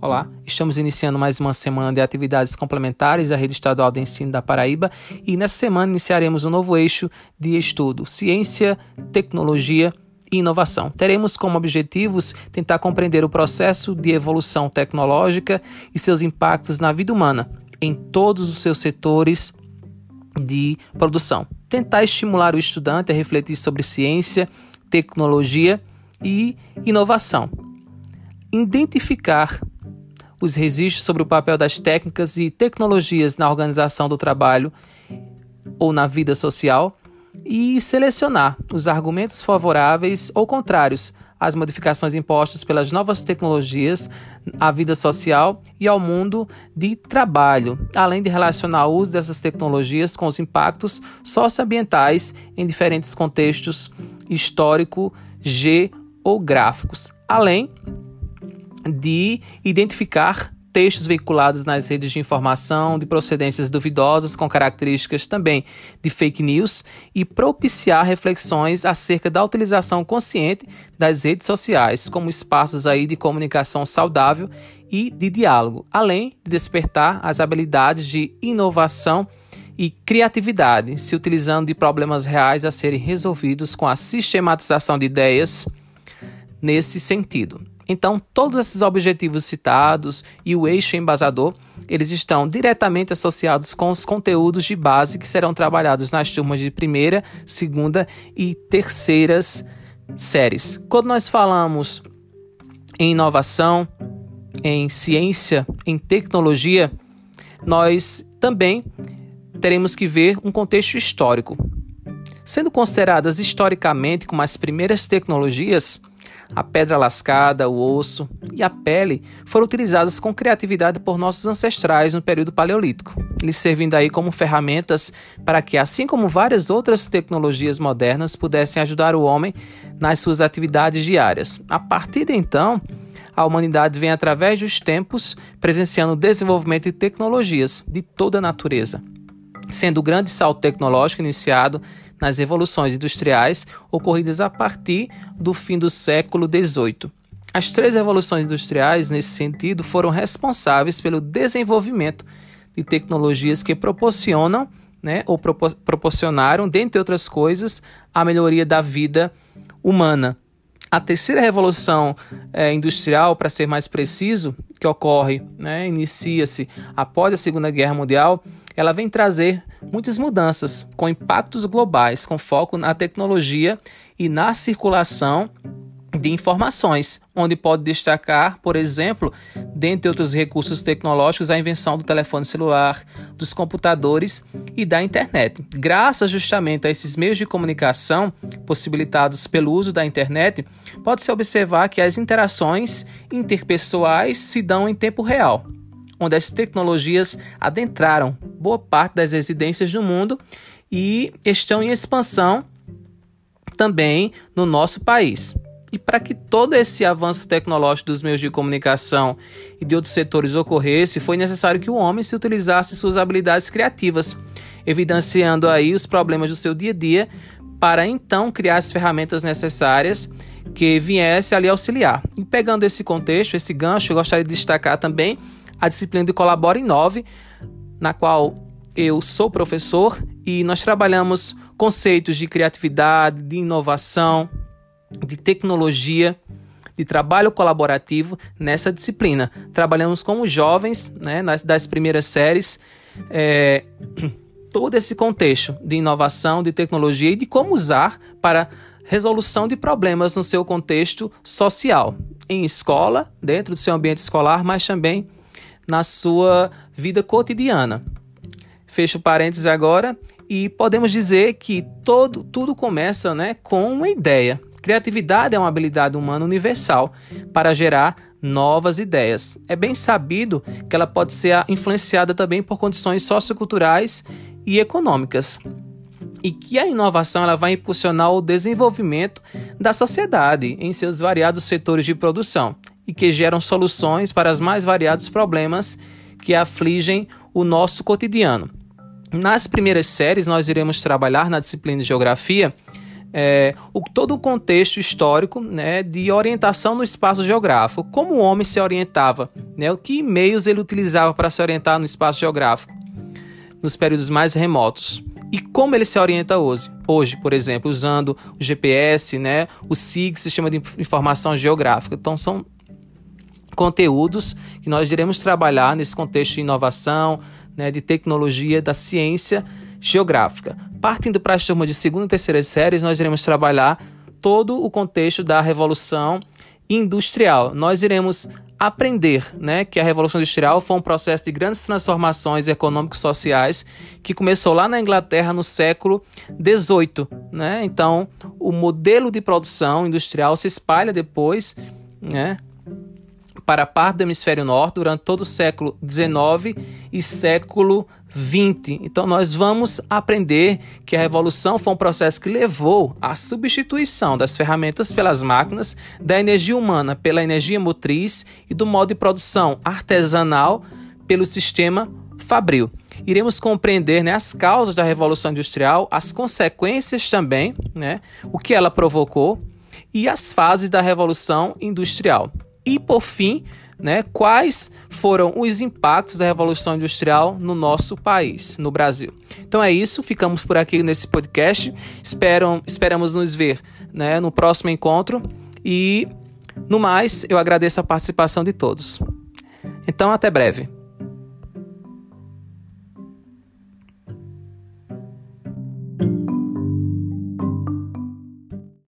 Olá, estamos iniciando mais uma semana de atividades complementares da Rede Estadual de Ensino da Paraíba e nessa semana iniciaremos um novo eixo de estudo: ciência, tecnologia e inovação. Teremos como objetivos tentar compreender o processo de evolução tecnológica e seus impactos na vida humana em todos os seus setores de produção. Tentar estimular o estudante a refletir sobre ciência, tecnologia e inovação. Identificar os registros sobre o papel das técnicas e tecnologias na organização do trabalho ou na vida social e selecionar os argumentos favoráveis ou contrários às modificações impostas pelas novas tecnologias à vida social e ao mundo de trabalho, além de relacionar o uso dessas tecnologias com os impactos socioambientais em diferentes contextos histórico, geográficos, além de identificar textos veiculados nas redes de informação de procedências duvidosas com características também de fake news e propiciar reflexões acerca da utilização consciente das redes sociais como espaços aí de comunicação saudável e de diálogo, além de despertar as habilidades de inovação e criatividade, se utilizando de problemas reais a serem resolvidos com a sistematização de ideias nesse sentido. Então, todos esses objetivos citados e o eixo embasador, eles estão diretamente associados com os conteúdos de base que serão trabalhados nas turmas de primeira, segunda e terceiras séries. Quando nós falamos em inovação, em ciência, em tecnologia, nós também teremos que ver um contexto histórico. Sendo consideradas historicamente como as primeiras tecnologias, a pedra lascada, o osso e a pele foram utilizadas com criatividade por nossos ancestrais no período paleolítico, eles servindo aí como ferramentas para que, assim como várias outras tecnologias modernas, pudessem ajudar o homem nas suas atividades diárias. A partir de então, a humanidade vem através dos tempos presenciando o desenvolvimento de tecnologias de toda a natureza, sendo o grande salto tecnológico iniciado nas revoluções industriais ocorridas a partir do fim do século XVIII. As três revoluções industriais, nesse sentido, foram responsáveis pelo desenvolvimento de tecnologias que proporcionam, né, ou proporcionaram, dentre outras coisas, a melhoria da vida humana. A terceira revolução é, industrial, para ser mais preciso, que ocorre, né, inicia-se após a Segunda Guerra Mundial, ela vem trazer muitas mudanças com impactos globais, com foco na tecnologia e na circulação de informações, onde pode destacar, por exemplo, dentre outros recursos tecnológicos, a invenção do telefone celular, dos computadores e da internet. Graças justamente a esses meios de comunicação possibilitados pelo uso da internet, pode-se observar que as interações interpessoais se dão em tempo real, onde as tecnologias adentraram boa parte das residências do mundo e estão em expansão também no nosso país. E para que todo esse avanço tecnológico dos meios de comunicação e de outros setores ocorresse, foi necessário que o homem se utilizasse suas habilidades criativas, evidenciando aí os problemas do seu dia a dia, para então criar as ferramentas necessárias que viesse ali auxiliar. E pegando esse contexto, esse gancho, eu gostaria de destacar também a disciplina de Colabora em 9, na qual eu sou professor e nós trabalhamos conceitos de criatividade, de inovação, de tecnologia, de trabalho colaborativo nessa disciplina. Trabalhamos com os jovens, né, nas, das primeiras séries, é, todo esse contexto de inovação, de tecnologia e de como usar para resolução de problemas no seu contexto social, em escola, dentro do seu ambiente escolar, mas também na sua vida cotidiana. Fecho parênteses agora e podemos dizer que todo, tudo começa né, com uma ideia. Criatividade é uma habilidade humana universal para gerar novas ideias. É bem sabido que ela pode ser influenciada também por condições socioculturais e econômicas. E que a inovação ela vai impulsionar o desenvolvimento da sociedade em seus variados setores de produção e que geram soluções para os mais variados problemas que afligem o nosso cotidiano. Nas primeiras séries, nós iremos trabalhar na disciplina de Geografia é, o, todo o contexto histórico né, de orientação no espaço geográfico. Como o homem se orientava, né, que meios ele utilizava para se orientar no espaço geográfico nos períodos mais remotos. E como ele se orienta hoje? Hoje, por exemplo, usando o GPS, né, o SIG, Sistema de Informação Geográfica. Então, são conteúdos que nós iremos trabalhar nesse contexto de inovação, né, de tecnologia, da ciência geográfica. Partindo para as turmas de segunda e terceira séries, nós iremos trabalhar todo o contexto da Revolução Industrial. Nós iremos aprender né, que a Revolução Industrial foi um processo de grandes transformações econômicos sociais que começou lá na Inglaterra no século XVIII. Né? Então, o modelo de produção industrial se espalha depois né, para parte do hemisfério norte durante todo o século XIX e século XX. Então, nós vamos aprender que a revolução foi um processo que levou à substituição das ferramentas pelas máquinas, da energia humana pela energia motriz e do modo de produção artesanal pelo sistema fabril. Iremos compreender né, as causas da revolução industrial, as consequências também, né, o que ela provocou e as fases da revolução industrial. E por fim, né, quais foram os impactos da Revolução Industrial no nosso país, no Brasil. Então é isso, ficamos por aqui nesse podcast. Espero, esperamos nos ver né, no próximo encontro e, no mais, eu agradeço a participação de todos. Então, até breve.